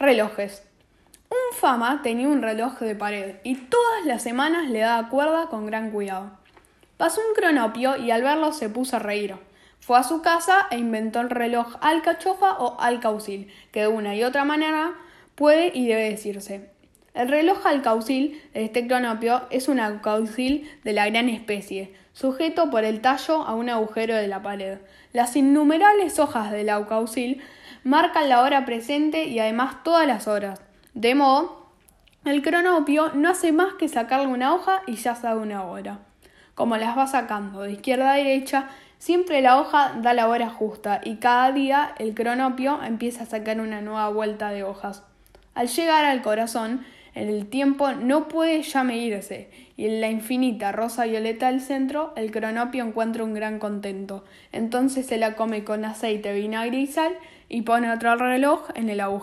Relojes. Un fama tenía un reloj de pared y todas las semanas le daba cuerda con gran cuidado. Pasó un cronopio y al verlo se puso a reír. Fue a su casa e inventó el reloj alcachofa o alcaucil, que de una y otra manera puede y debe decirse. El reloj alcaucil de este cronopio es un alcaucil de la gran especie, sujeto por el tallo a un agujero de la pared. Las innumerables hojas del alcaucil marcan la hora presente y además todas las horas. De modo, el cronopio no hace más que sacarle una hoja y ya sabe una hora. Como las va sacando de izquierda a derecha, siempre la hoja da la hora justa y cada día el cronopio empieza a sacar una nueva vuelta de hojas. Al llegar al corazón, el tiempo no puede ya medirse, y en la infinita rosa violeta del centro, el cronopio encuentra un gran contento. Entonces se la come con aceite, vinagre y sal y pone otro reloj en el agujero.